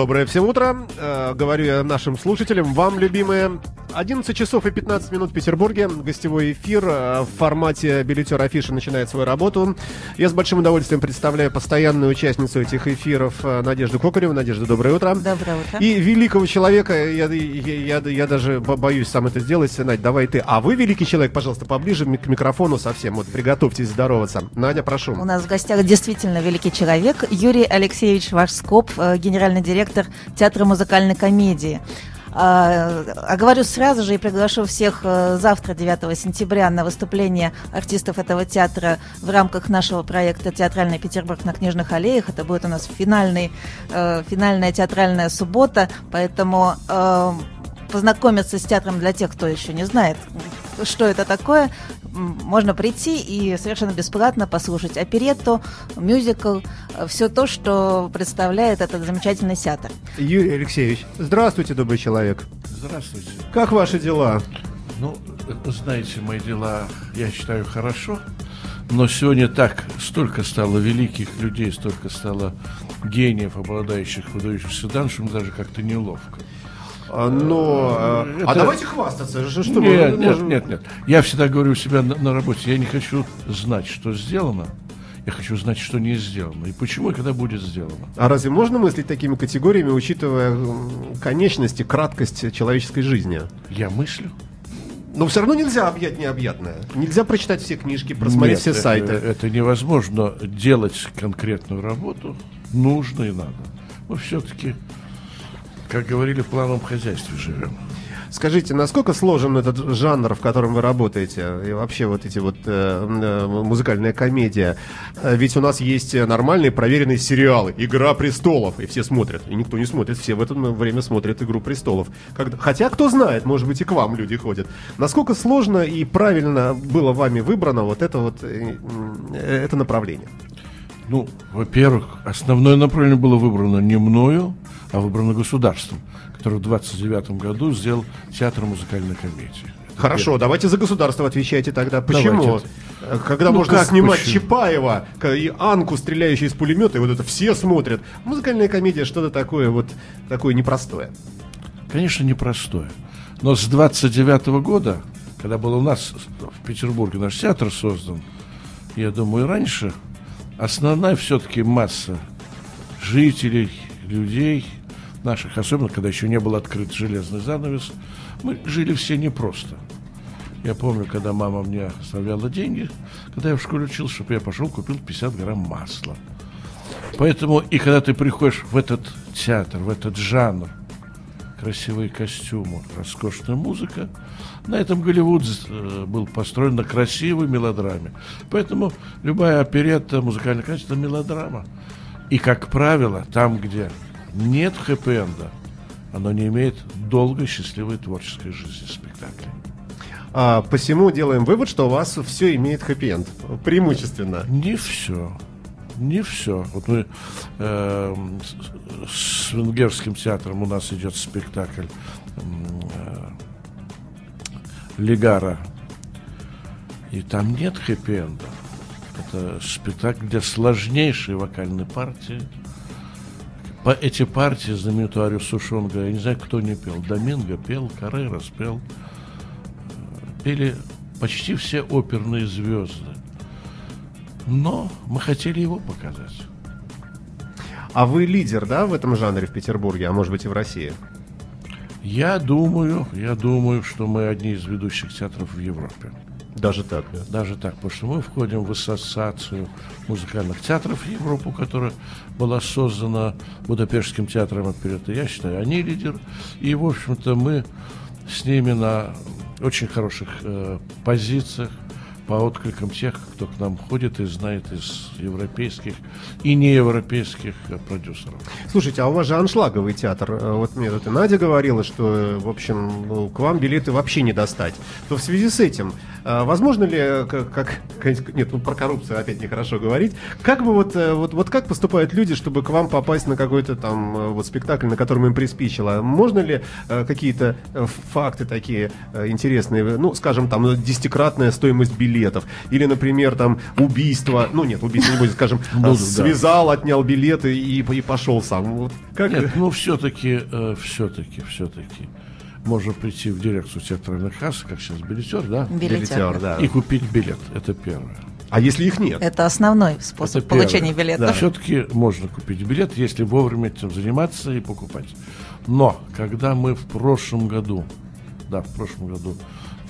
Доброе всем утро. Э, говорю я нашим слушателям, вам, любимые. 11 часов и 15 минут в Петербурге. Гостевой эфир э, в формате билетер афиши начинает свою работу. Я с большим удовольствием представляю постоянную участницу этих эфиров э, Надежду Кокареву. Надежда, доброе утро. Доброе утро. И великого человека, я, я, я, я даже боюсь сам это сделать. Надь, давай ты. А вы, великий человек, пожалуйста, поближе к микрофону совсем. Вот приготовьтесь здороваться. Надя, прошу. У нас в гостях действительно великий человек. Юрий Алексеевич Вашскоп, генеральный директор театра музыкальной комедии. А, а говорю сразу же и приглашу всех э, завтра, 9 сентября, на выступление артистов этого театра в рамках нашего проекта «Театральный Петербург на Книжных аллеях». Это будет у нас финальный, э, финальная театральная суббота, поэтому э, познакомиться с театром для тех, кто еще не знает, что это такое, можно прийти и совершенно бесплатно послушать оперетту, мюзикл, э, все то, что представляет этот замечательный театр. Юрий Алексеевич, здравствуйте, добрый человек. Здравствуйте. Как ваши дела? Ну, знаете, мои дела, я считаю, хорошо. Но сегодня так столько стало великих людей, столько стало гениев, обладающих выдающихся мне даже как-то неловко. А, но... А, это... А давайте хвастаться. Что, нет, мы, нет, нет, нет. Я всегда говорю у себя на, на работе, я не хочу знать, что сделано, я хочу знать, что не сделано. И почему и когда будет сделано. А разве можно мыслить такими категориями, учитывая конечности, краткость человеческой жизни? Я мыслю. Но все равно нельзя объять необъятное. Нельзя прочитать все книжки, просмотреть Нет, все это, сайты. Это невозможно делать конкретную работу. Нужно и надо. Но все-таки как говорили, в плановом хозяйстве живем. Скажите, насколько сложен этот жанр, в котором вы работаете, и вообще вот эти вот э, э, музыкальная комедия? Э, ведь у нас есть нормальные проверенные сериалы, «Игра престолов», и все смотрят, и никто не смотрит, все в это время смотрят «Игру престолов». Когда, хотя, кто знает, может быть, и к вам люди ходят. Насколько сложно и правильно было вами выбрано вот это вот э, э это направление? Ну, во-первых, основное направление было выбрано не мною, а выбрано государством, которое в 29 году сделал театр музыкальной комедии. Хорошо, Первый. давайте за государство отвечайте тогда. Почему? Давайте. Когда ну, можно снимать почему? Чапаева и Анку, стреляющую из пулемета, и вот это все смотрят. Музыкальная комедия что-то такое вот такое непростое. Конечно, непростое. Но с 29 -го года, когда был у нас в Петербурге наш театр создан, я думаю, раньше основная все-таки масса жителей, людей, наших, особенно когда еще не был открыт железный занавес, мы жили все непросто. Я помню, когда мама мне оставляла деньги, когда я в школе учился, чтобы я пошел купил 50 грамм масла. Поэтому и когда ты приходишь в этот театр, в этот жанр, красивые костюмы, роскошная музыка, на этом Голливуд э, был построен на красивой мелодраме. Поэтому любая оперетта, музыкальная качество – мелодрама. И, как правило, там, где нет хэппи-энда, оно не имеет долгой счастливой творческой жизни спектакля. А, посему делаем вывод, что у вас все имеет хэппи-энд. Преимущественно. Не все. Не все. Вот мы э, с венгерским театром у нас идет спектакль э, Легара. И там нет хэппи-энда. Это спектакль, где сложнейшие вокальные партии. По эти партии знаменитую арию Сушонга, я не знаю, кто не пел. Доминго пел, Каррера спел. Пели почти все оперные звезды. Но мы хотели его показать. А вы лидер, да, в этом жанре в Петербурге, а может быть и в России? Я думаю, я думаю, что мы одни из ведущих театров в Европе. Даже так, да? Даже так, потому что мы входим в ассоциацию музыкальных театров Европы, которая была создана Будапештским театром оперетты. Я считаю, они лидер. И, в общем-то, мы с ними на очень хороших э, позициях по откликам тех, кто к нам ходит и знает из европейских и неевропейских э, продюсеров. Слушайте, а у вас же аншлаговый театр. Э, вот мне тут и Надя говорила, что, в общем, ну, к вам билеты вообще не достать. То в связи с этим возможно ли, как, как нет, ну про коррупцию опять нехорошо говорить, как бы вот, э, вот, вот как поступают люди, чтобы к вам попасть на какой-то там э, вот спектакль, на котором им приспичило? Можно ли э, какие-то э, факты такие э, интересные, ну, скажем, там, десятикратная стоимость билетов, или, например, там, убийство, ну, нет, убийство не будет, скажем, Буду, связал, да. отнял билеты и, и пошел сам. Вот как... Нет, ну, все-таки, э, все-таки, все-таки можно прийти в дирекцию театральных касс, как сейчас билетер, да? Билетер, да. И купить билет. Это первое. А если их нет? Это основной способ Это получения билета. Да. Все-таки можно купить билет, если вовремя этим заниматься и покупать. Но когда мы в прошлом году, да, в прошлом году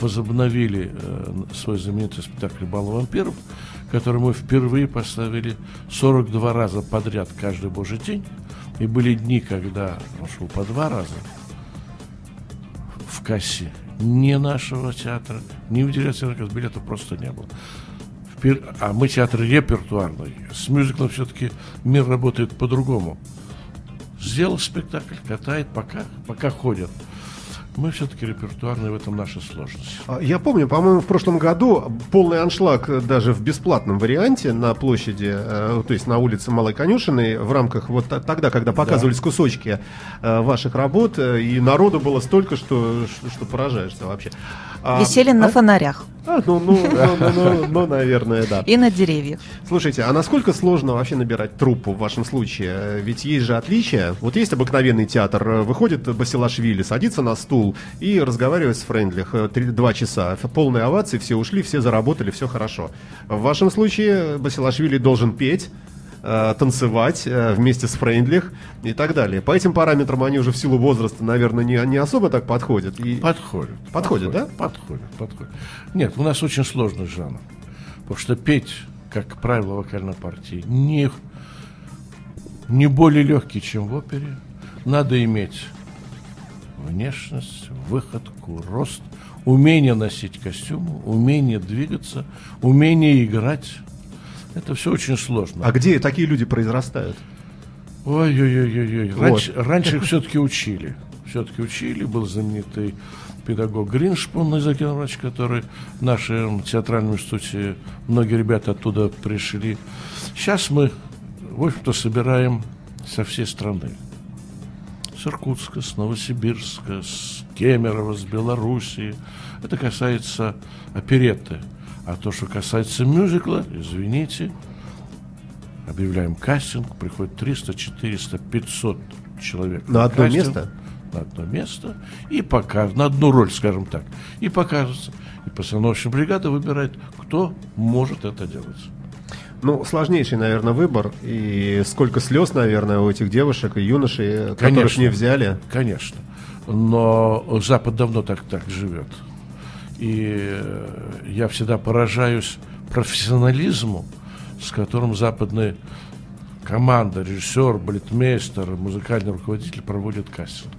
возобновили э, свой знаменитый спектакль «Бал вампиров», который мы впервые поставили 42 раза подряд каждый божий день, и были дни, когда он шел по два раза – в кассе ни нашего театра, ни в дирекции билетов просто не было. А мы театр репертуарный. С мюзиклом все-таки мир работает по-другому. Сделал спектакль, катает, пока, пока ходят мы все-таки репертуарные, в этом наша сложность. А, я помню, по-моему, в прошлом году полный аншлаг даже в бесплатном варианте на площади, э, то есть на улице Малой Конюшиной, в рамках вот тогда, когда показывались да. кусочки э, ваших работ, э, и народу было столько, что, что поражаешься вообще. А, Висели а? на фонарях. А, ну, ну, ну, ну, ну, ну, наверное, да. И на деревьях. Слушайте, а насколько сложно вообще набирать труппу в вашем случае? Ведь есть же отличия. Вот есть обыкновенный театр, выходит Басилашвили, садится на стул и разговаривает с Френдлих два часа. Полные овации, все ушли, все заработали, все хорошо. В вашем случае Басилашвили должен петь, э, танцевать э, вместе с Фрейндлих и так далее. По этим параметрам они уже в силу возраста, наверное, не, не особо так подходят. И... Подходят. Подходят, да? Подходят, подходят. Нет, у нас очень сложный жанр. Потому что петь, как правило, вокальной партии не, не более легкий, чем в опере. Надо иметь внешность, выходку, рост, умение носить костюмы, умение двигаться, умение играть. Это все очень сложно. А где такие люди произрастают? Ой-ой-ой-ой. Раньше, вот. раньше их все-таки учили. Все-таки учили. Был знаменитый педагог Гриншпун из Врач, который в нашем театральном институте, многие ребята оттуда пришли. Сейчас мы, в общем-то, собираем со всей страны. С Иркутска, с Новосибирска, с Кемерово, с Белоруссии. Это касается оперетты. А то, что касается мюзикла, извините, объявляем кастинг, приходит 300, 400, 500 человек. На, на одно кастинг, место? На одно место. И покажут, на одну роль, скажем так. И покажется. И постановочная бригада выбирает, кто может это делать. Ну, сложнейший, наверное, выбор. И сколько слез, наверное, у этих девушек и юношей, конечно, которых не взяли. Конечно. Но Запад давно так, так живет. И я всегда поражаюсь профессионализму, с которым западные команда, режиссер, балетмейстер, музыкальный руководитель проводят кастинг.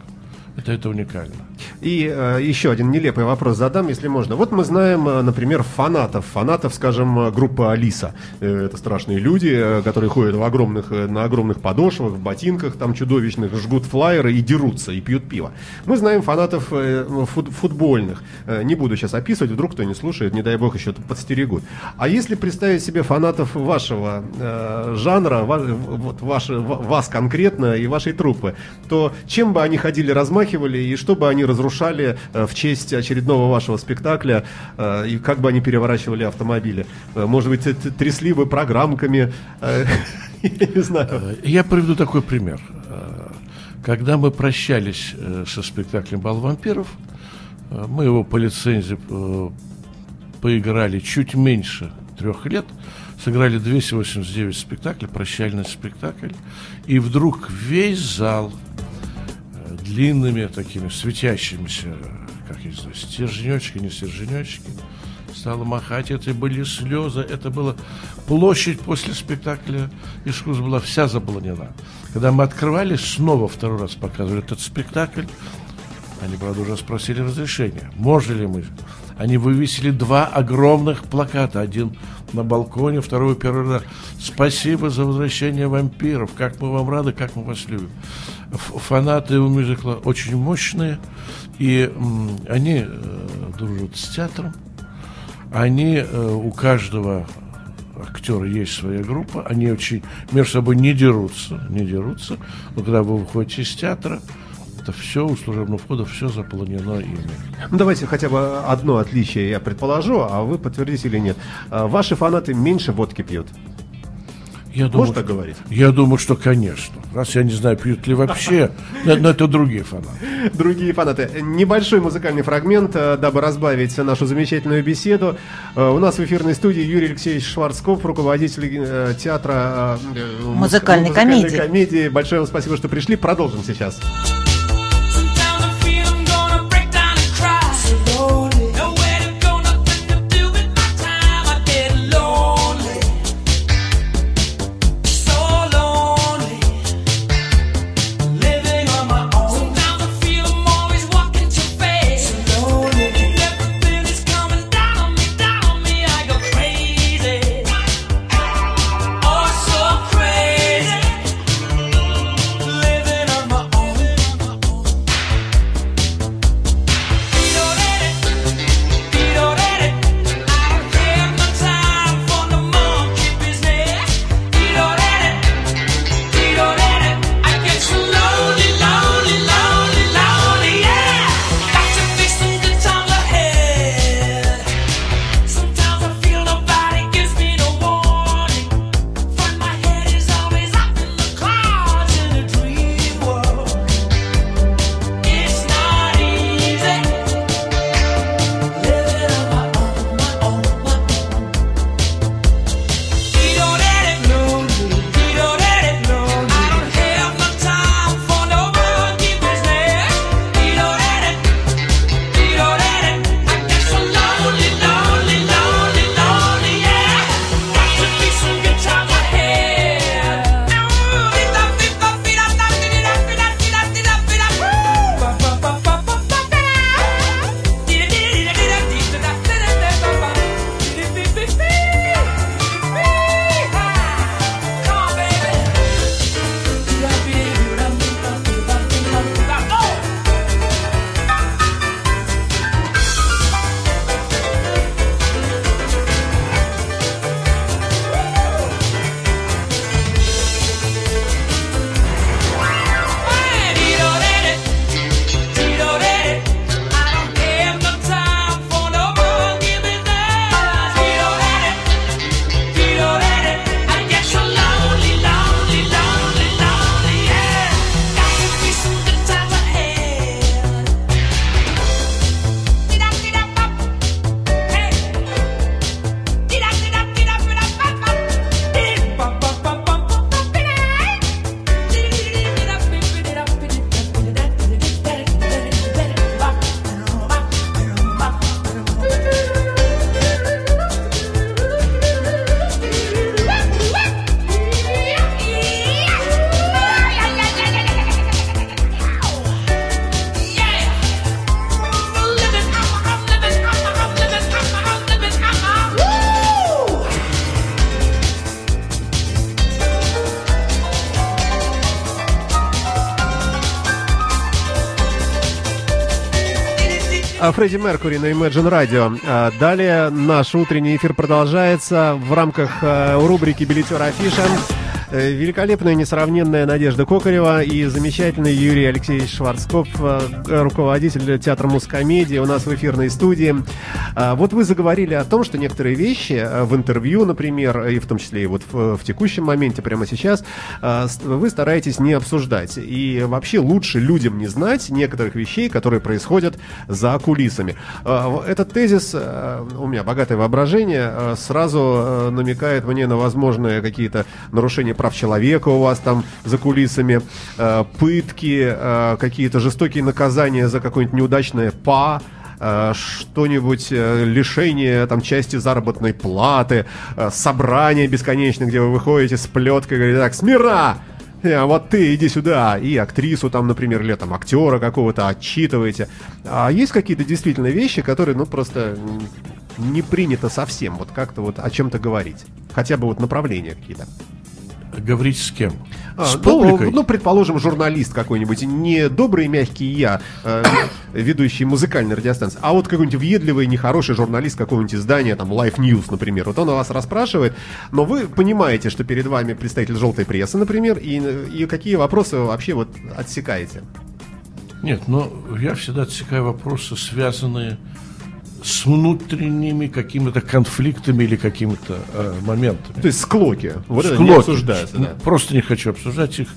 Это, это уникально. И э, еще один нелепый вопрос задам, если можно. Вот мы знаем, э, например, фанатов. Фанатов, скажем, э, группы Алиса. Э, это страшные люди, э, которые ходят в огромных, на огромных подошвах, в ботинках там чудовищных, жгут флайеры и дерутся, и пьют пиво. Мы знаем фанатов э, фут, футбольных. Э, не буду сейчас описывать, вдруг кто не слушает, не дай бог еще подстерегут. А если представить себе фанатов вашего э, жанра, ва, вот ваши, вас конкретно и вашей труппы, то чем бы они ходили размахивать размахивали, и что бы они разрушали э, в честь очередного вашего спектакля, э, и как бы они переворачивали автомобили. Э, может быть, трясли бы программками, я не знаю. Я приведу такой пример. Когда мы прощались со спектаклем «Бал вампиров», мы его по лицензии поиграли чуть меньше трех лет, сыграли 289 спектаклей, прощальный спектакль, и вдруг весь зал длинными такими светящимися, как я знаю, стерженечки, не стерженечки. Стала махать, это были слезы, это была площадь после спектакля искусства была вся заполнена. Когда мы открывали, снова второй раз показывали этот спектакль, они, правда, уже спросили разрешения. Можно ли мы? Они вывесили два огромных плаката. Один на балконе, второй первый раз. Спасибо за возвращение вампиров. Как мы вам рады, как мы вас любим. Фанаты у мюзикла очень мощные. И они э, дружат с театром. они э, у каждого актера есть своя группа, они очень между собой не дерутся, не дерутся, но когда вы выходите из театра, это все у служебного входа, все заполнено ими. Ну, давайте хотя бы одно отличие я предположу, а вы подтвердите или нет. А, Ваши фанаты меньше водки пьют. Я Можно думаю, так говорить? Я думаю, что, конечно. Раз я не знаю, пьют ли вообще, но, но это другие фанаты. Другие фанаты. Небольшой музыкальный фрагмент, э, дабы разбавить нашу замечательную беседу. Э, У нас в эфирной студии Юрий Алексеевич Шварцков, руководитель э, театра муз- Музыкальной комедии. комедии. Большое вам спасибо, что пришли. Продолжим сейчас. Sometimes Фредди Меркури на Imagine Radio. А, Далее наш утренний эфир продолжается в рамках э, рубрики «Билетер Афиша». Э, Великолепная, несравненная Надежда Кокарева и замечательный Юрий Алексеевич Шварцков, э, руководитель театра Мускомедии у нас в эфирной студии. А, Вот вы заговорили о том, что некоторые вещи э, в интервью, например, и в том числе и вот в, в текущем моменте, прямо сейчас, вы стараетесь не обсуждать. И вообще лучше людям не знать некоторых вещей, которые происходят за кулисами. В- Этот тезис, у меня богатое воображение, сразу намекает мне на возможные какие-то нарушения прав человека у вас там за кулисами, э, пытки, э, какие-то жестокие наказания за какое-нибудь неудачное па, э, что-нибудь лишение там части заработной платы, собрание бесконечное, где вы выходите с плеткой, говорите так, смира! Вот ты иди сюда, и актрису там, например, или там актера какого-то отчитываете. А есть какие-то действительно вещи, которые, ну, просто не принято совсем вот как-то вот о чем-то говорить? Хотя бы вот направления какие-то. Говорить с кем? А, с ну, публикой? ну, предположим, журналист какой-нибудь, не добрый мягкий я, э, ведущий музыкальной радиостанции, а вот какой-нибудь въедливый, нехороший журналист какого-нибудь издания, там, Life News, например. Вот он вас расспрашивает, но вы понимаете, что перед вами представитель желтой прессы, например, и, и какие вопросы вы вообще вот отсекаете. Нет, но я всегда отсекаю вопросы, связанные с внутренними какими-то конфликтами или какими-то э, моментами. То есть склоки. Вот это не Склоки. обсуждается, да. Просто не хочу обсуждать их.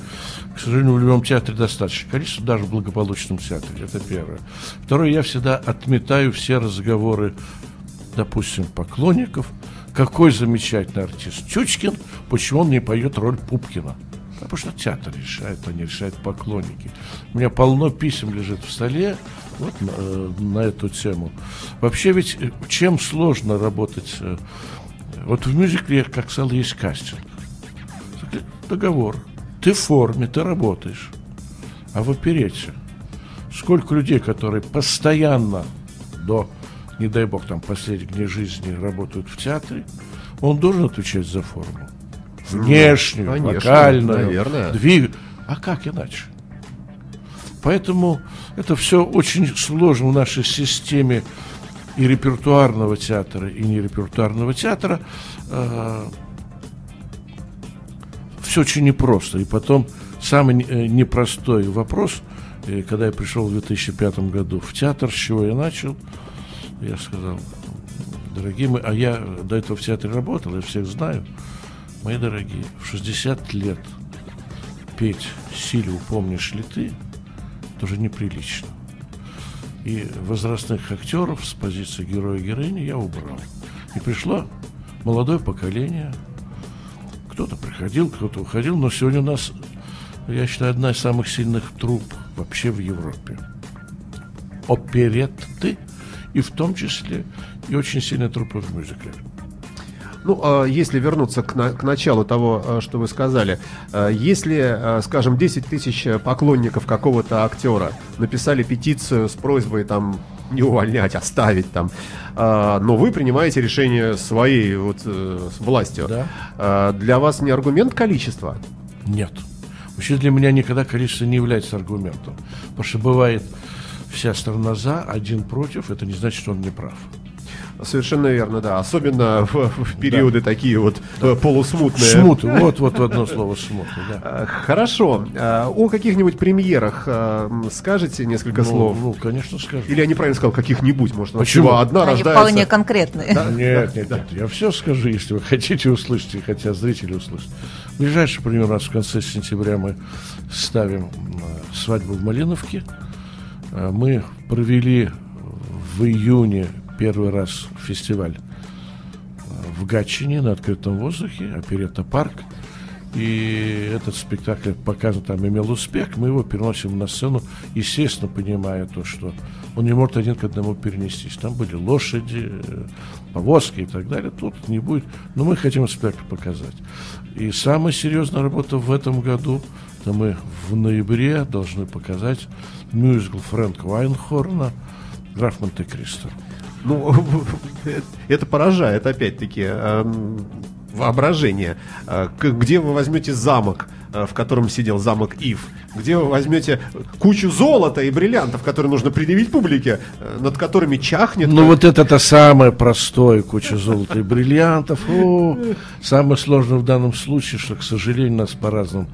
К сожалению, в любом театре достаточно количество, даже в благополучном театре. Это первое. Второе, я всегда отметаю все разговоры, допустим, поклонников. Какой замечательный артист Чучкин, почему он не поет роль Пупкина? Потому что театр решает, а не решают поклонники. У меня полно писем лежит в столе вот, на, э, на эту тему. Вообще ведь э, чем сложно работать? э, Вот в мюзикле, как сказал, есть кастинг. Договор. Ты в форме, ты работаешь. А в оперете сколько людей, которые постоянно до, не дай бог, там последних дней жизни работают в театре, он должен отвечать за форму. Внешнюю, конечно, вокальную, наверное. двиг- А как иначе? Поэтому это все очень сложно в нашей системе и репертуарного театра, и нерепертуарного театра. все очень непросто. И потом самый э, непростой вопрос, э, когда я пришел в 2005 году в театр, с чего я начал, я сказал, дорогие мои, а я до этого в театре работал, я всех знаю, мои дорогие, в 60 лет петь «Силю помнишь ли ты» тоже неприлично. И возрастных актеров с позиции героя-героини я убрал. И пришло молодое поколение. Кто-то приходил, кто-то уходил, но сегодня у нас, я считаю, одна из самых сильных труп вообще в Европе. Оперетты, и в том числе и очень сильная труппа в мюзикле. Ну, а если вернуться к, на- к началу того, а, что вы сказали, а, если, скажем, 10 тысяч поклонников какого-то актера написали петицию с просьбой там не увольнять, оставить там, но вы принимаете решение своей вот э, с властью, Да. для вас не аргумент количества? Нет. Вообще для меня никогда количество не является аргументом. Потому что бывает вся страна за, один против, это не значит, что он не прав. Совершенно верно, да. Особенно в, в периоды такие вот э, полусмутные. Смуты, вот, вот одно слово смуты, да. А, Хорошо. А, О каких-нибудь премьерах скажете несколько Ну, слов? ну, конечно, скажу. Или я неправильно сказал, каких-нибудь, может, Почему? одна Они рождается. вполне конкретные. Нет, нет, нет, я все скажу, если вы хотите услышать, и хотят зрители услышать. Ближайший пример у нас в конце сентября мы ставим э, свадьбу в Малиновке. Э, Мы провели в июне первый раз фестиваль э, в Гатчине на открытом воздухе, оперета парк. И этот спектакль показан там имел успех. Мы его переносим на сцену, естественно, понимая то, что он не может один к одному перенестись. Там были лошади, э, повозки и так далее. Тут не будет. Но мы хотим спектакль показать. И самая серьезная работа в этом году, это мы в ноябре должны показать мюзикл Фрэнка Вайнхорна «Граф Монте-Кристо». Ну, это поражает, опять-таки, эм, воображение. Э, Где вы возьмете замок, э, в котором сидел замок Ив? Где вы возьмете кучу золота и бриллиантов, которые нужно предъявить публике, э, над которыми чахнет... Ну вот это-то самое простое, куча золота и бриллиантов. О, самое сложное в данном случае, что, к сожалению, нас по разным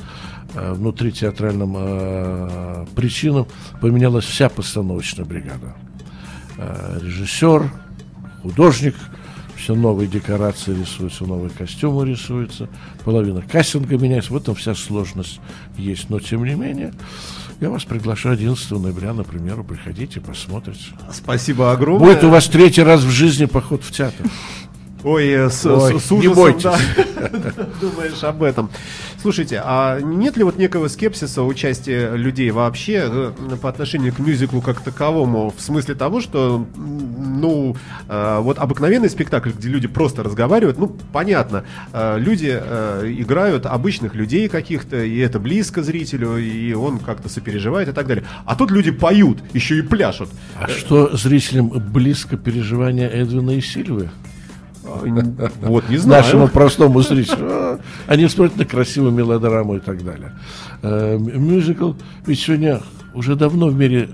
внутри театральным причинам поменялась вся постановочная бригада. Э, режиссер, художник, все новые декорации рисуются, новые костюмы рисуются, половина кастинга меняется, в этом вся сложность есть. Но, тем не менее, я вас приглашаю 11 ноября, например, приходите, посмотрите. Спасибо огромное. Будет у вас третий раз в жизни поход в театр. Ой, э, с, Ой, с- с не ужасом, бойтесь. да. Думаешь об этом. Слушайте, а нет ли вот некого скепсиса участия людей вообще э, по отношению к мюзиклу как таковому? В смысле того, что, ну, э, вот обыкновенный спектакль, где люди просто разговаривают, ну, понятно, люди играют обычных людей каких-то, и это близко зрителю, и он как-то сопереживает и так далее. А тут люди поют, еще и пляшут. А что зрителям близко переживания Эдвина и Сильвы? Вот, не знаю. Нашему простому зрителю. А, Они смотрят на красивую мелодраму и так далее. Э, м- Мюзикл, ведь сегодня уже давно в мире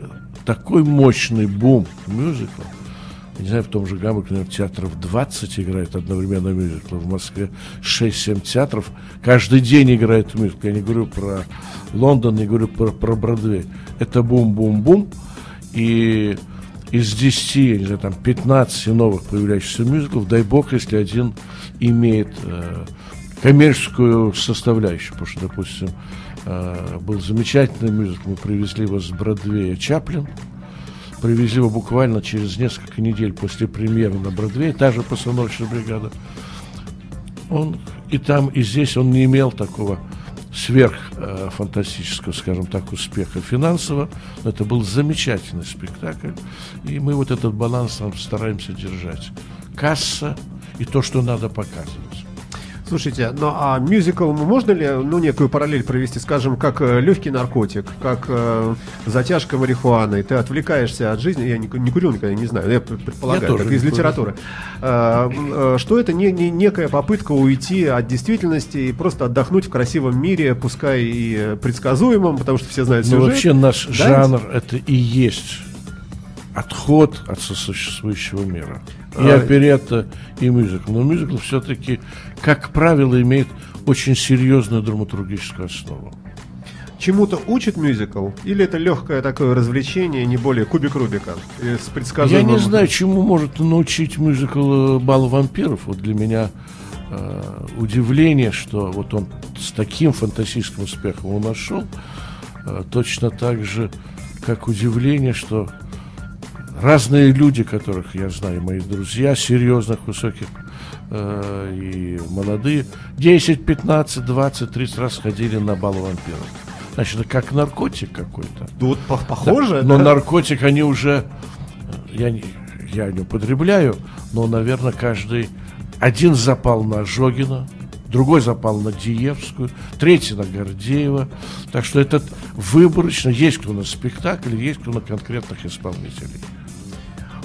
такой мощный бум мюзикл. Не знаю, в том же Гамбурге, наверное, театров 20 играет одновременно мюзикл. В Москве 6-7 театров. Каждый день играет мюзикл. Я не говорю про Лондон, не говорю про, про Бродвей. Это бум-бум-бум. И из 10, я не знаю, там 15 новых появляющихся мюзиклов, дай бог, если один имеет э, коммерческую составляющую. Потому что, допустим, э, был замечательный мюзикл, мы привезли его с Бродвея Чаплин, привезли его буквально через несколько недель после премьеры на Бродвее, та же постановочная бригада. Он и там, и здесь он не имел такого сверх э, фантастического, скажем так, успеха финансово. Это был замечательный спектакль. И мы вот этот баланс там стараемся держать. Касса и то, что надо показывать. Слушайте, ну а мюзикл можно ли, ну, некую параллель провести, скажем, как э, легкий наркотик, как э, затяжка марихуаны, ты отвлекаешься от жизни, я не, не курил никогда, не знаю, я пр- предполагаю, Я тоже не из курю. литературы, Э, э, что это? Не, не- некая попытка уйти от действительности и просто отдохнуть в красивом мире, пускай и предсказуемом, потому что все знают Но сюжет. вообще наш Да, жанр это и есть отход от сосуществующего мира. И оперетта, и мюзикл. Но мюзикл все-таки, как правило, имеет очень серьезную драматургическую основу. Чему-то учит мюзикл? Или это легкое такое развлечение, не более кубик Рубика? э, С Я предсказуемым... не знаю, чему может научить мюзикл э, «Бал вампиров». Вот для меня э, удивление, что вот он с таким фантастическим успехом его нашел, э, точно так же, как удивление, что разные люди, которых я знаю, мои друзья, серьезных, высоких э, и молодые, 10, 15, 20, 30 раз ходили на бал вампиров. Значит, это как наркотик какой-то. Ну, Вот по- похоже, Но да? наркотик они уже, э, я не, я не употребляю, но, наверное, каждый один запал на Жогина, другой запал на Диевскую, третий на Гордеева. Так что этот выборочно, есть кто на спектакль, есть кто на конкретных исполнителей.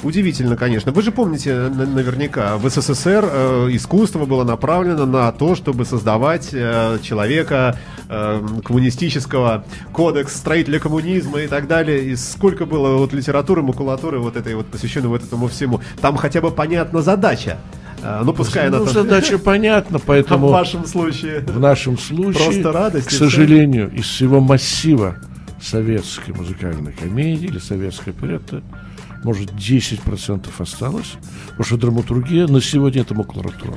Удивительно, конечно. Вы же помните на- наверняка, в СССР э, искусство было направлено на то, чтобы создавать э, человека э, коммунистического, кодекс строителя коммунизма и так далее. И сколько было вот литературы, макулатуры вот этой вот посвященной вот этому всему. Там хотя бы понятна задача. Э, ну, пускай она ну, там- задача понятна, а в поэтому вашем случае. в нашем случае, Просто радость к сожалению, из всего массива советской музыкальной комедии или советской оперетты, может, 10% осталось, потому что драматургия на сегодня это макулатура.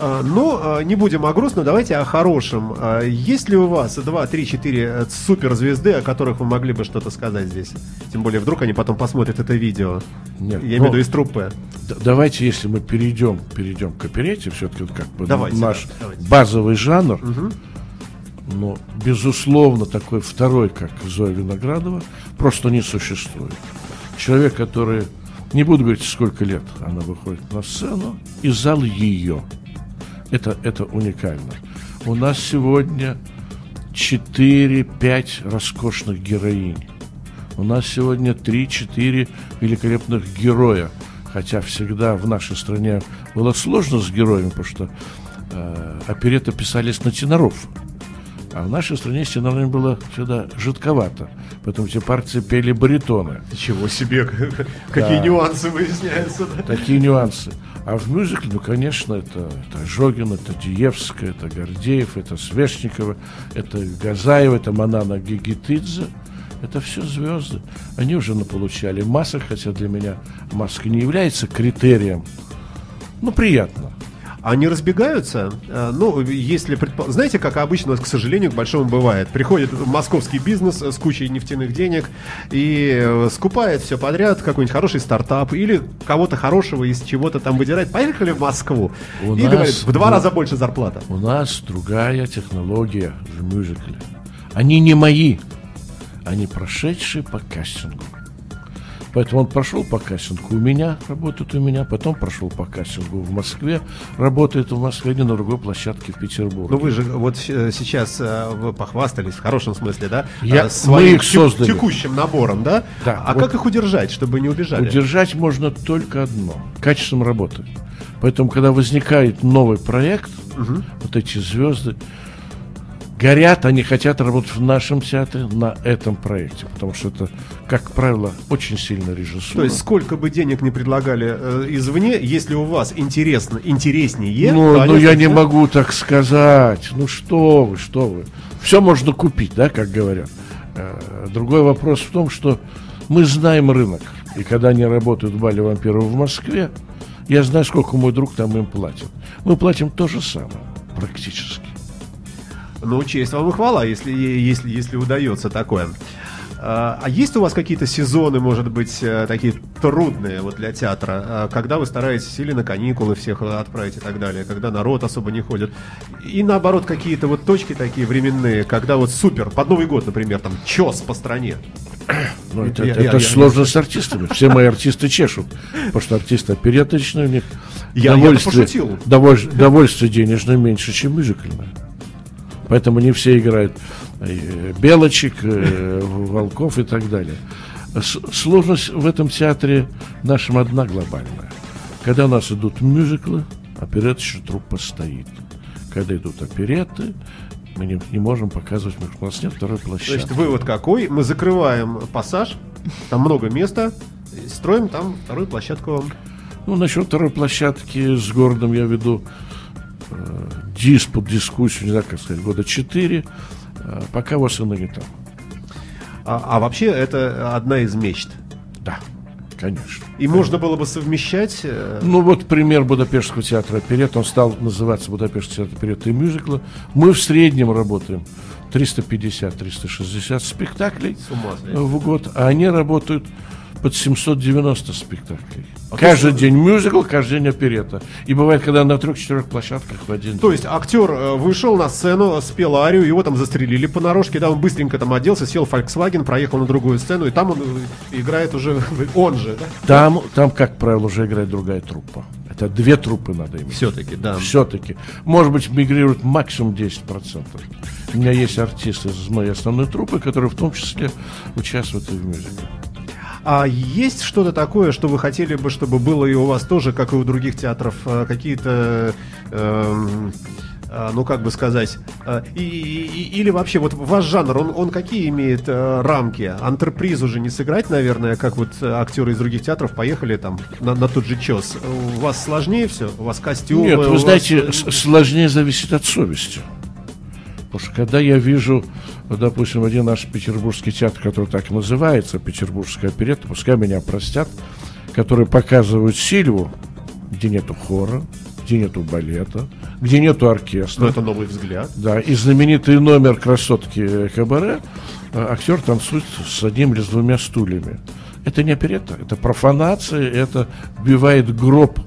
А, Ну, а, не будем о грустном, давайте о хорошем. А, Есть ли у вас 2, 3, 4 суперзвезды, о которых вы могли бы что-то сказать здесь? Тем более, вдруг они потом посмотрят это видео. Нет, Я имею ну, в виду из труппы. Давайте, если мы перейдем, перейдем к оперете, все-таки как бы Давайте, наш да, давайте. базовый жанр, но, безусловно, такой второй, как Зоя Виноградова, просто не существует. Человек, который, не буду говорить, сколько лет она выходит на сцену, и зал ее. Это, это уникально. У нас сегодня 4-5 роскошных героинь. У нас сегодня 3-4 великолепных героя. Хотя всегда в нашей стране было сложно с героями, потому что э, опереты писались на теноров. А в нашей стране с тенорами было всегда жидковато. Поэтому эти партии пели баритоны. Чего себе, какие Да. нюансы выясняются. да? Такие нюансы. А в мюзикле, ну, конечно, это, это Жогин, это Диевская, это Гордеев, это Свешникова, это Газаева, это Манана Гигитидзе. Это все звезды. Они уже наполучали масок, хотя для меня маска не является критерием. Ну, приятно. Они разбегаются? Э, Ну, если предпо- Знаете, как обычно, к сожалению, к большому бывает. Приходит московский бизнес с кучей нефтяных денег и э, скупает все подряд, какой-нибудь хороший стартап или кого-то хорошего из чего-то там выдирает. Поехали в Москву. У и нас говорит, в два был- раза больше зарплата. У нас другая технология в мюзикле. Они не мои, они прошедшие по кастингу. Поэтому он прошел по кастингу у меня, работает у меня, потом прошел по кастингу в Москве, работает в Москве, не на другой площадке в Петербурге. Ну вы же вот э, сейчас э, вы похвастались в хорошем смысле, да? Я- э, своим мы их создали. текущим набором, да? Да, А вот. как их удержать, чтобы не убежали? Удержать можно только одно – качеством работы. Поэтому, когда возникает новый проект, вот эти звезды горят, они хотят работать в нашем театре на этом проекте, потому что это, как правило, очень сильно режиссура. То есть сколько бы денег не предлагали э, извне, если у вас интересно, интереснее, Ну, ну я не могу так сказать. Ну что вы, что вы. Все можно купить, да, как говорят. Э, Другой вопрос в том, что мы знаем рынок. И когда они работают в Бале вампиров в Москве, я знаю, сколько мой друг там им платит. Мы платим то же самое, практически. Ну, честь вам и хвала, если, если, если удается такое. А а есть у вас какие-то сезоны, может быть, э, такие трудные вот для театра, а, когда вы стараетесь или на каникулы всех отправить и так далее, когда народ особо не ходит, и наоборот какие-то вот точки такие временные, когда вот супер, под Новый год, например, там чес по стране. Ну, это Я- это я- я- сложно с артистами. Все мои артисты чешут. Потому что артисты опереточные, у них Я- я довольствие, пошутил. доволь- довольствие денежное меньше, чем мюзикльное. Поэтому не все играют э, белочек, э, волков и так далее. Сложность в этом театре нашем одна глобальная. Когда у нас идут мюзиклы, опереточная труппа стоит. Когда идут опереты, мы не, не можем показывать, потому что у нас нет второй площадки. Значит, вывод какой? Мы закрываем пассаж, там много места, строим там вторую площадку. Ну, насчет второй площадки с городом я веду диспут, дискуссию, не знаю, как сказать, года четыре. Э, пока вас и не там. А, а вообще это одна из мечт. Да, конечно. И можно было бы совмещать... э, Ну, вот пример Будапештского театра оперет. Он стал называться Будапештский театр оперет и мюзикла. Мы в среднем работаем 350-360 спектаклей в год, а они работают под 790 спектаклей. А каждый то, день мюзикл, каждый день оперета. И бывает, когда на трех-четырех площадках в один То есть актер э, вышел на сцену, спел арию, его там застрелили понарошке, да, он быстренько там оделся, сел в Volkswagen, проехал на другую сцену, и там он э, играет уже, он же, да? Там, там, как правило, уже играет другая труппа. Это две труппы надо иметь. Все-таки, да. Все-таки. Может быть, мигрирует максимум 10%. У меня есть артисты из моей основной труппы, которые в том числе участвуют и в мюзикле. А есть что-то такое, что вы хотели бы, чтобы было и у вас тоже, как и у других театров, э, какие-то, эм, э, ну как бы сказать, э, и, и- или вообще вот ваш жанр, он, он какие имеет э, рамки? Антреприз уже не сыграть, наверное, как вот актеры из других театров поехали там на, на тот же чес. У вас сложнее все? У вас костюмы? Нет, вы вас, знаете, э, с- сложнее зависит от совести. Потому что когда я вижу, вот, допустим, один наш петербургский театр, который так и называется, Петербургская оперетта, пускай меня простят, который показывают Сильву, где нету хора, где нету балета, где нету оркестра. Ну, это новый взгляд. Да, и знаменитый номер красотки Кабаре э, актер танцует с одним или с двумя стульями. Это не оперетта, это профанация, это вбивает гроб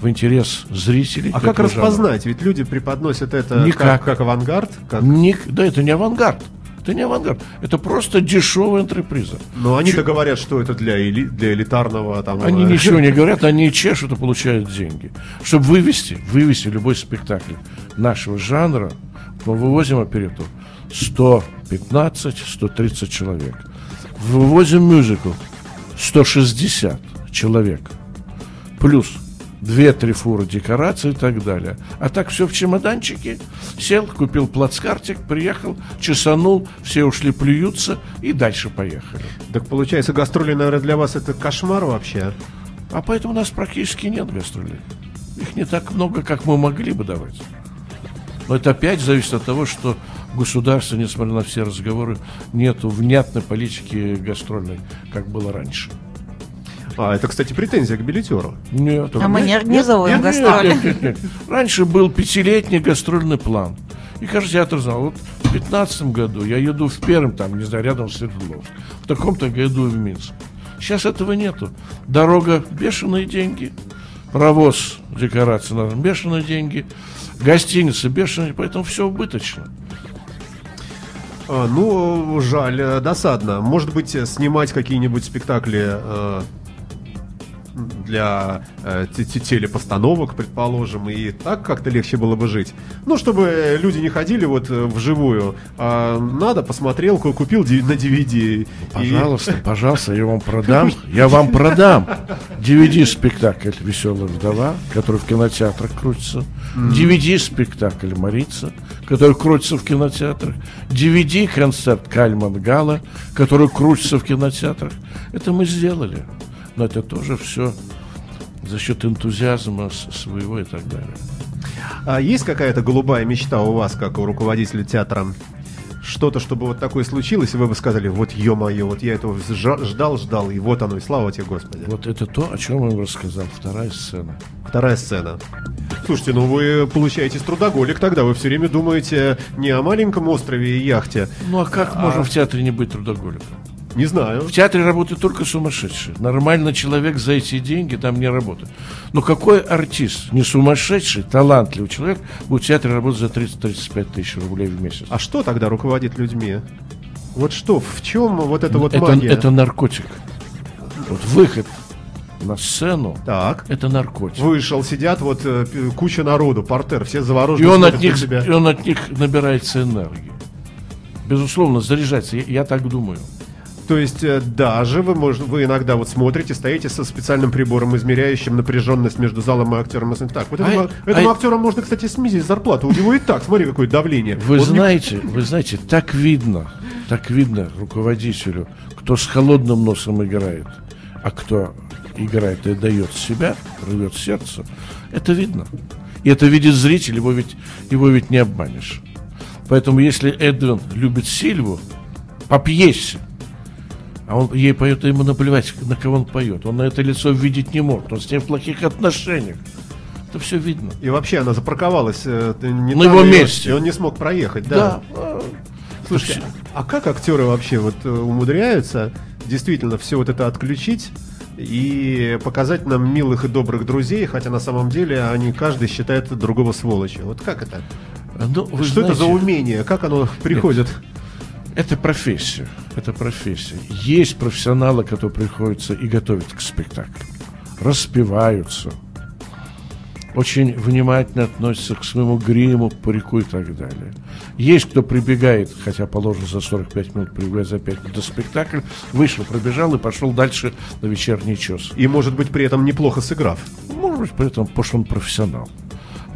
в интерес зрителей. А как распознать? Ведь люди преподносят это Никак. как, как авангард, как... Ник- да, это не авангард. Это не авангард. Это просто дешевая антреприза. Но они-то говорят, что это для, эли- для элитарного там... Они э, ничего не говорят, они чешут и получают деньги. Чтобы вывести, вывести любой спектакль нашего жанра, мы вывозим оперету 115-130 человек. Вывозим мюзикл 160 человек. Плюс 2-3 фуры декораций и так далее. А так все в чемоданчике. Сел, купил плацкартик, приехал, чесанул, все ушли плюются и дальше поехали. Так получается, гастроли, наверное, для вас это кошмар вообще. А поэтому у нас практически нет гастролей. Их не так много, как мы могли бы давать. Но это опять зависит от того, что в государстве, несмотря на все разговоры, нету внятной политики гастрольной, как было раньше. А, это, кстати, претензия к билетеру. Нет, А мы не организовываем гастроли. нет, нет, нет. Раньше был пятилетний гастрольный план. И каждый театр знал, вот в 15 году я еду в Пермь, там, не знаю, рядом с Свердловск. В таком-то году в Минск. Сейчас этого нету. Дорога бешеные деньги. Провоз декорации надо бешеные деньги. Гостиницы бешеные, поэтому все убыточно. А, ну, жаль, э, досадно. Может быть, э, снимать какие-нибудь спектакли э, для э, те- те- телепостановок, предположим, и так как-то легче было бы жить. Ну, чтобы люди не ходили вот э, вживую, а надо, посмотрел, ку- купил на DVD. и- Пожалуйста, пожалуйста, я вам продам. Я вам продам. DVD-спектакль «Веселая вдова», который в кинотеатрах крутится. DVD-спектакль «Марица», который крутится в кинотеатрах. DVD-концерт Кальман Гала, который крутится в кинотеатрах. Это мы сделали. Но это тоже все за счет энтузиазма своего и так далее. А есть какая-то голубая мечта у вас, как у руководителя театра? Что-то, чтобы вот такое случилось, и вы бы сказали, вот ё-моё, вот я этого ждал, ждал, и вот оно, и слава тебе, Господи. Вот это то, о чем я вам рассказал. Вторая сцена. Вторая сцена. Слушайте, ну вы получаетесь трудоголик тогда, вы все время думаете не о маленьком острове и яхте. Ну а как можно в театре не быть трудоголиком? Не знаю. В театре работают только сумасшедшие. Нормальный человек за эти деньги там не работает. Но какой артист, не сумасшедший, талантливый человек, будет в театре работать за 30-35 тысяч рублей в месяц? А что тогда руководит людьми? Вот что, в чем вот эта вот это, магия? это наркотик. Вот выход на сцену Так. это наркотик. Вышел, сидят вот э, куча народу, портер, все заворожены. И он, от них, тебя. и он от них набирается энергии. Безусловно, заряжается. Я, я так думаю. То есть э, даже вы, может, вы иногда вот смотрите, стоите со специальным прибором, измеряющим напряженность между залом и актером. и Так, вот А- этому, а- этому актеру можно, кстати, снизить зарплату. У него и так, смотри, какое давление. Вы Он не- знаете, вы знаете, так видно, так видно руководителю, кто с холодным носом играет, а кто играет и дает себя, рвет сердце, это видно. И это видит зритель, его ведь, его ведь не обманешь. Поэтому если Эдвин любит Сильву по пьесе, а он ей поет, а ему наплевать, на кого он поет. Он на это лицо видеть не может. Он с ним в плохих отношениях. Это все видно. И вообще она запарковалась э, не На его месте. И он не смог проехать, да. Да. Слушайте, а как актеры вообще вот э, умудряются действительно все вот это отключить и показать нам милых и добрых друзей, хотя на самом деле они каждый считает другого сволочью. Вот как это? Ну, Что это за знаете, умение? Как оно приходит? Это профессия. Это профессия. Есть профессионалы, которые приходятся и готовят к спектаклю. Распеваются. Очень внимательно относятся к своему гриму, парику и так далее. Есть кто прибегает, хотя положено за 45 минут, прибегает за 5 минут до спектакля, вышел, пробежал и пошел дальше на вечерний час. И, может быть, при этом неплохо сыграв. Может быть, потому что он профессионал.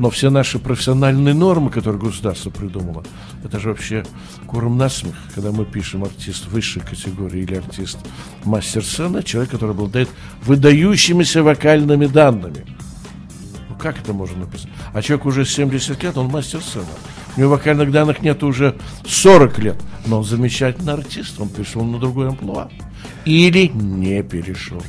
Но все наши профессиональные нормы, которые государство придумало, это же вообще куром насмех, когда мы пишем артист высшей категории или артист мастер сцены, человек, который обладает выдающимися вокальными данными. Ну как это можно написать? А человек уже 70 лет, он мастер сцены. У него вокальных данных нет уже 40 лет. Но он замечательный артист, он перешел на другой амплуа. Или не перешел.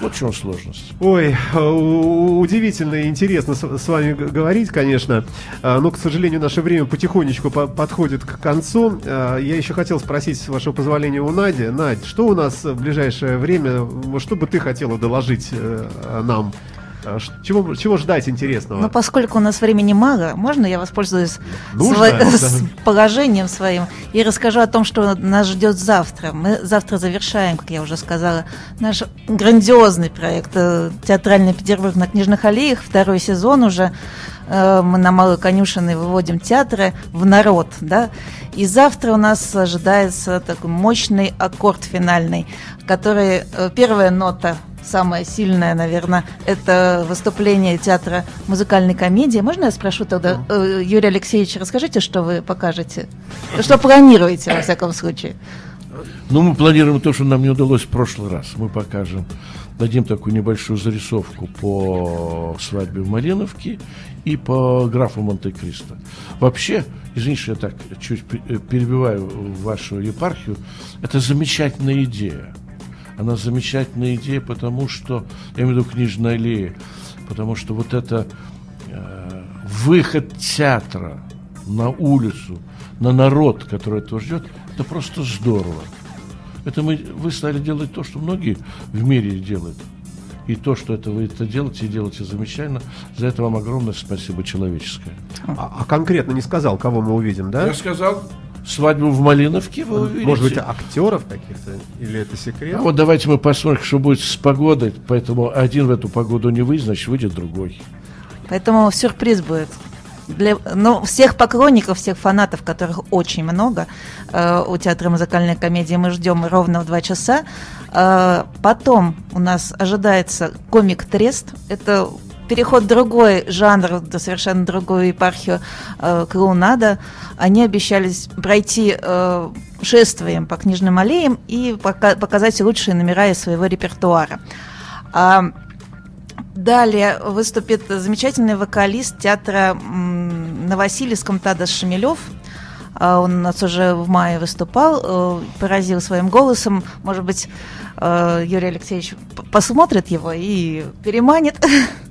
Вот в чем сложность. Ой, э, удивительно и интересно с, вами говорить, конечно. А, Но, к сожалению, наше время потихонечку по- подходит к концу. А, Я еще хотел спросить, с вашего позволения, у Нади. Надь, что у нас в ближайшее время, что бы ты хотела доложить э, нам? А, Чего, чего ждать интересного? Но поскольку у нас времени мало, можно я воспользуюсь Нужно, сво- да. положением своим и расскажу о том, что нас ждет завтра. Мы завтра завершаем, как я уже сказала, наш грандиозный проект э, «Театральный Петербург на Книжных аллеях». Второй сезон уже э, мы на Малой Конюшиной выводим театры в народ. Да? И завтра у нас ожидается такой мощный аккорд финальный, который э, первая нота самое сильное, наверное, это выступление театра музыкальной комедии. Можно я спрошу тогда, э, Юрий Алексеевич, расскажите, что вы покажете? Что планируете, во всяком случае? Ну, мы планируем то, что нам не удалось в прошлый раз. Мы покажем, дадим такую небольшую зарисовку по свадьбе в Малиновке и по графу Монте-Кристо. Вообще, извините, что я так чуть пе- перебиваю вашу епархию, это замечательная идея. Она замечательная идея, потому что, я имею в виду книжная аллея, потому что вот это э, выход театра на улицу, на народ, который этого ждет, это просто здорово. Это мы, вы стали делать то, что многие в мире делают. И то, что это вы это делаете, и делаете замечательно, за это вам огромное спасибо человеческое. А, а конкретно не сказал, кого мы увидим, да? Я сказал, свадьбу в Малиновке вы увидите. Может быть, актеров каких-то? Или это секрет? А вот давайте мы посмотрим, что будет с погодой. Поэтому один в эту погоду не выйдет, значит, выйдет другой. Поэтому сюрприз будет. Для, ну, всех поклонников, всех фанатов, которых очень много, э, у театра музыкальной комедии мы ждем ровно в два часа. Э, потом у нас ожидается комик Трест. Это переход в другой жанр, совершенно другую епархию э, клоунада. Они обещались пройти э, шествием по книжным аллеям и пока- показать лучшие номера из своего репертуара. А, Далее выступит замечательный вокалист театра на Васильевском Тадас Шемелев. А, Он у нас уже в мае выступал, э, поразил своим голосом. Может быть, э, Юрий Алексеевич посмотрит его и переманит.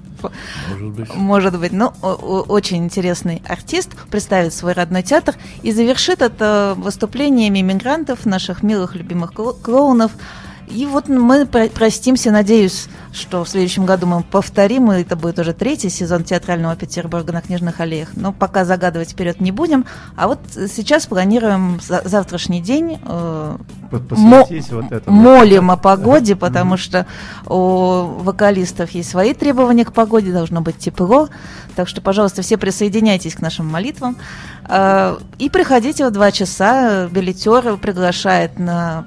Может быть. Может быть, ну, очень интересный артист, представит свой родной театр и завершит это выступлениями иммигрантов, наших милых, любимых кло- клоунов. И вот мы про- простимся, надеюсь, что в следующем году мы повторим, и это будет уже третий сезон театрального Петербурга на Книжных аллеях. Но пока загадывать вперед не будем. А вот сейчас планируем за- завтрашний день э, Мо- вот этому. молим о погоде, потому что у вокалистов есть свои требования к погоде, должно быть тепло. Так что, пожалуйста, все присоединяйтесь к нашим молитвам. Э, И приходите в два часа. Билетер приглашает на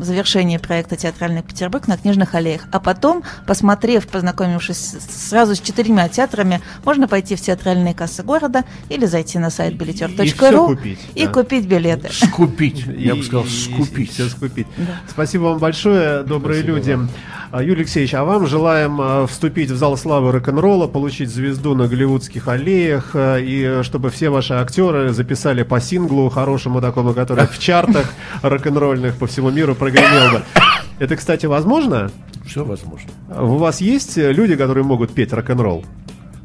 завершение проекта «Театральный Петербург» на Книжных аллеях. А потом, посмотрев, познакомившись сразу с четырьмя театрами, можно пойти в театральные кассы города или зайти на сайт И- и билетер.ру всё купить, и да. купить билеты. Скупить. Я бы сказал, И- и- скупить. всё скупить. Спасибо вам большое, добрые Спасибо люди. вам. А, Юрий Алексеевич, а вам желаем а, вступить в зал славы рок-н-ролла, получить звезду на голливудских аллеях, а, и чтобы все ваши актеры записали по синглу хорошему такому, который в чартах рок-н-ролльных по всему миру прогремел бы. Это, кстати, возможно? Все возможно. У вас есть э, люди, которые могут петь рок-н-ролл?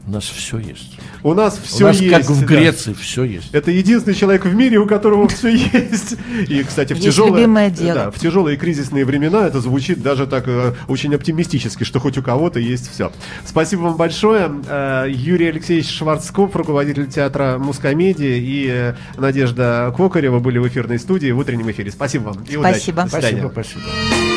У нас все есть. У нас все У нас, есть. как в да. Греции, все есть. Это единственный человек в мире, у которого все есть. И, кстати, в Есть тяжелые, да, в тяжелые кризисные времена это звучит даже так э, очень оптимистически, что хоть у кого-то есть все. Спасибо вам большое. Э, Юрий Алексеевич Шварцкоп, руководитель театра Мускомедии, и э, Надежда Кокарева были в эфирной студии в утреннем эфире. Спасибо вам и удачи. Спасибо. До свидания. Спасибо, спасибо.